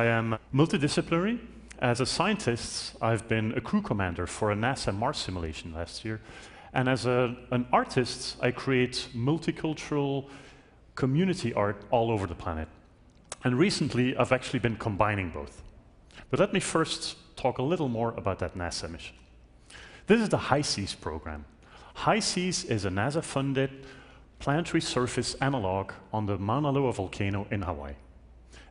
I am multidisciplinary. As a scientist, I've been a crew commander for a NASA Mars simulation last year. And as a, an artist, I create multicultural community art all over the planet. And recently, I've actually been combining both. But let me first talk a little more about that NASA mission. This is the HI-SEAS program. HI-SEAS is a NASA-funded planetary surface analog on the Mauna Loa volcano in Hawaii.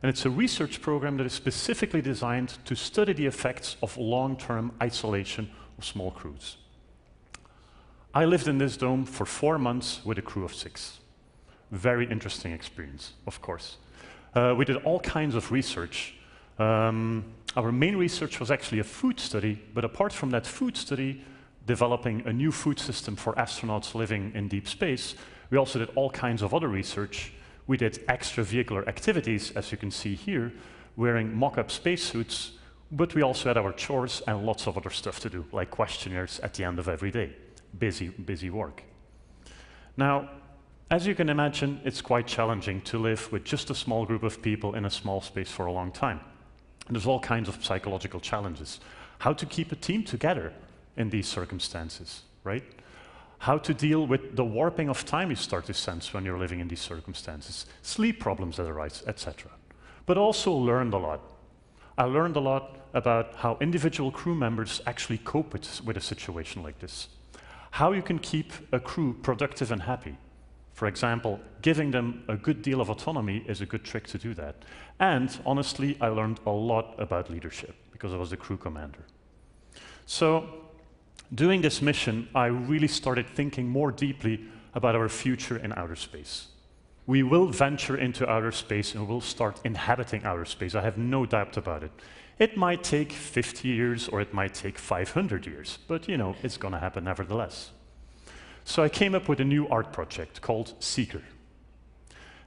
And it's a research program that is specifically designed to study the effects of long-term isolation of small crews. I lived in this dome for four months with a crew of six. Very interesting experience, of course. Uh, we did all kinds of research. Um, our main research was actually a food study, but apart from that food study, developing a new food system for astronauts living in deep space, we also did all kinds of other research. We did extravehicular activities, as you can see here, wearing mock-up spacesuits, but we also had our chores and lots of other stuff to do, like questionnaires at the end of every day busy, busy work. Now, as you can imagine, it's quite challenging to live with just a small group of people in a small space for a long time. And there's all kinds of psychological challenges. How to keep a team together in these circumstances, right? How to deal with the warping of time you start to sense when you're living in these circumstances, sleep problems that arise, etc. But also learned a lot. I learned a lot about how individual crew members actually cope with, with a situation like this how you can keep a crew productive and happy. For example, giving them a good deal of autonomy is a good trick to do that. And honestly, I learned a lot about leadership because I was the crew commander. So, doing this mission, I really started thinking more deeply about our future in outer space. We will venture into outer space and we'll start inhabiting outer space. I have no doubt about it. It might take 50 years or it might take 500 years, but you know, it's going to happen nevertheless. So I came up with a new art project called Seeker.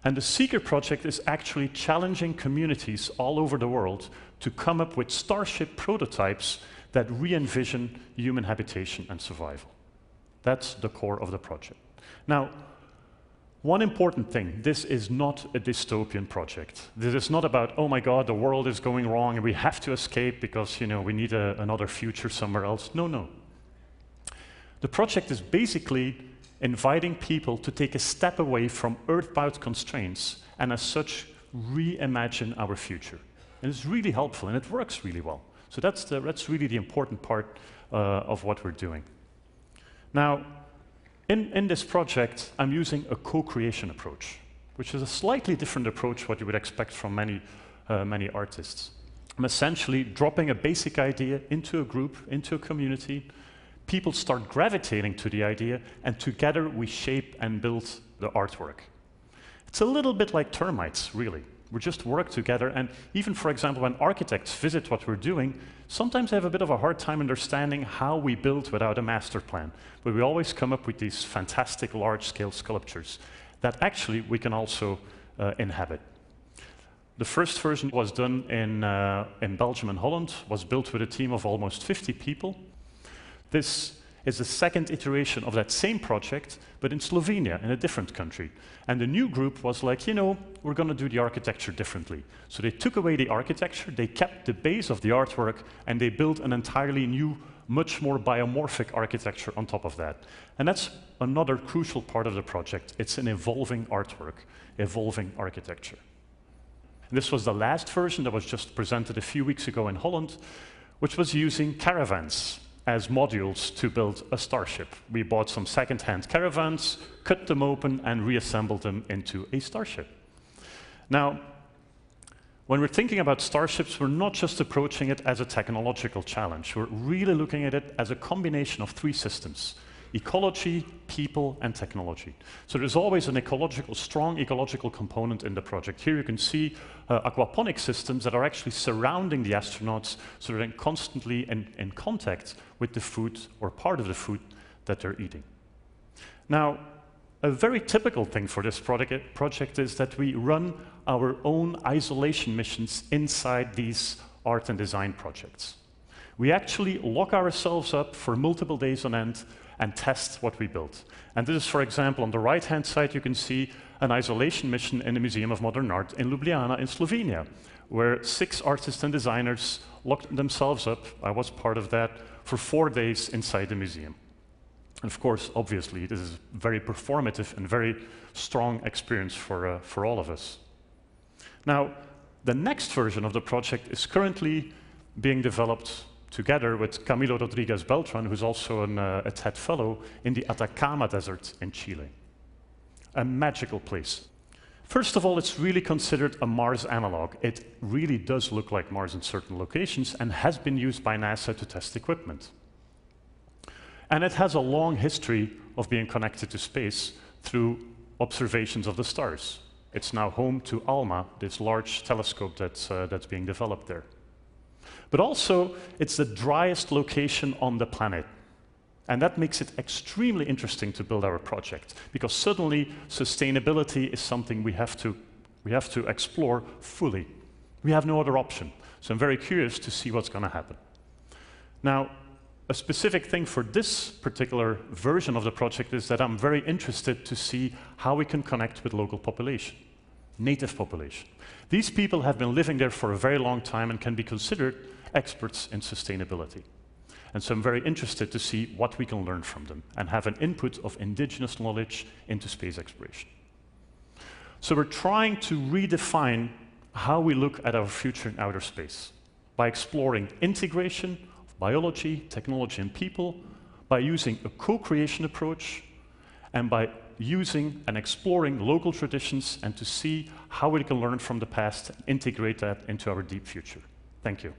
And the Seeker project is actually challenging communities all over the world to come up with starship prototypes that re-envision human habitation and survival. That's the core of the project. Now, one important thing, this is not a dystopian project. This is not about, oh my God, the world is going wrong and we have to escape because, you know, we need a, another future somewhere else. No, no. The project is basically inviting people to take a step away from earthbound constraints and as such, reimagine our future. And it's really helpful and it works really well. So that's, the, that's really the important part uh, of what we're doing. Now, in, in this project, I'm using a co-creation approach, which is a slightly different approach what you would expect from many, uh, many artists. I'm essentially dropping a basic idea into a group, into a community. People start gravitating to the idea, and together we shape and build the artwork. It's a little bit like termites, really. We just work together, and even, for example, when architects visit what we're doing, sometimes they have a bit of a hard time understanding how we build without a master plan. But we always come up with these fantastic large-scale sculptures that actually we can also uh, inhabit. The first version was done in, uh, in Belgium and Holland, was built with a team of almost 50 people. This is the second iteration of that same project, but in Slovenia, in a different country. And the new group was like, you know, we're going to do the architecture differently. So they took away the architecture, they kept the base of the artwork, and they built an entirely new, much more biomorphic architecture on top of that. And that's another crucial part of the project. It's an evolving artwork, evolving architecture. And this was the last version that was just presented a few weeks ago in Holland, which was using caravans as modules to build a starship. We bought some second-hand caravans, cut them open, and reassembled them into a starship. Now, when we're thinking about starships, we're not just approaching it as a technological challenge. We're really looking at it as a combination of three systems ecology, people, and technology. So there's always an ecological, strong ecological component in the project. Here you can see uh, aquaponic systems that are actually surrounding the astronauts so they're constantly in, in contact with the food or part of the food that they're eating. Now, a very typical thing for this project, project is that we run our own isolation missions inside these art and design projects. We actually lock ourselves up for multiple days on end and test what we built. And this is, for example, on the right-hand side, you can see an isolation mission in the Museum of Modern Art in Ljubljana in Slovenia, where six artists and designers locked themselves up. I was part of that for four days inside the museum. And of course, obviously, this is a very performative and very strong experience for, uh, for all of us. Now, the next version of the project is currently being developed together with Camilo Rodriguez Beltran, who's also an, uh, a TED Fellow, in the Atacama Desert in Chile. A magical place. First of all, it's really considered a Mars analog. It really does look like Mars in certain locations and has been used by NASA to test equipment. And it has a long history of being connected to space through observations of the stars. It's now home to ALMA, this large telescope that's, uh, that's being developed there. But also, it's the driest location on the planet. And that makes it extremely interesting to build our project, because suddenly sustainability is something we have to, we have to explore fully. We have no other option. So I'm very curious to see what's going to happen. Now, a specific thing for this particular version of the project is that I'm very interested to see how we can connect with local population, native population. These people have been living there for a very long time and can be considered experts in sustainability. And so I'm very interested to see what we can learn from them and have an input of indigenous knowledge into space exploration. So we're trying to redefine how we look at our future in outer space by exploring integration of biology, technology, and people, by using a co-creation approach, and by using and exploring local traditions and to see how we can learn from the past and integrate that into our deep future. Thank you.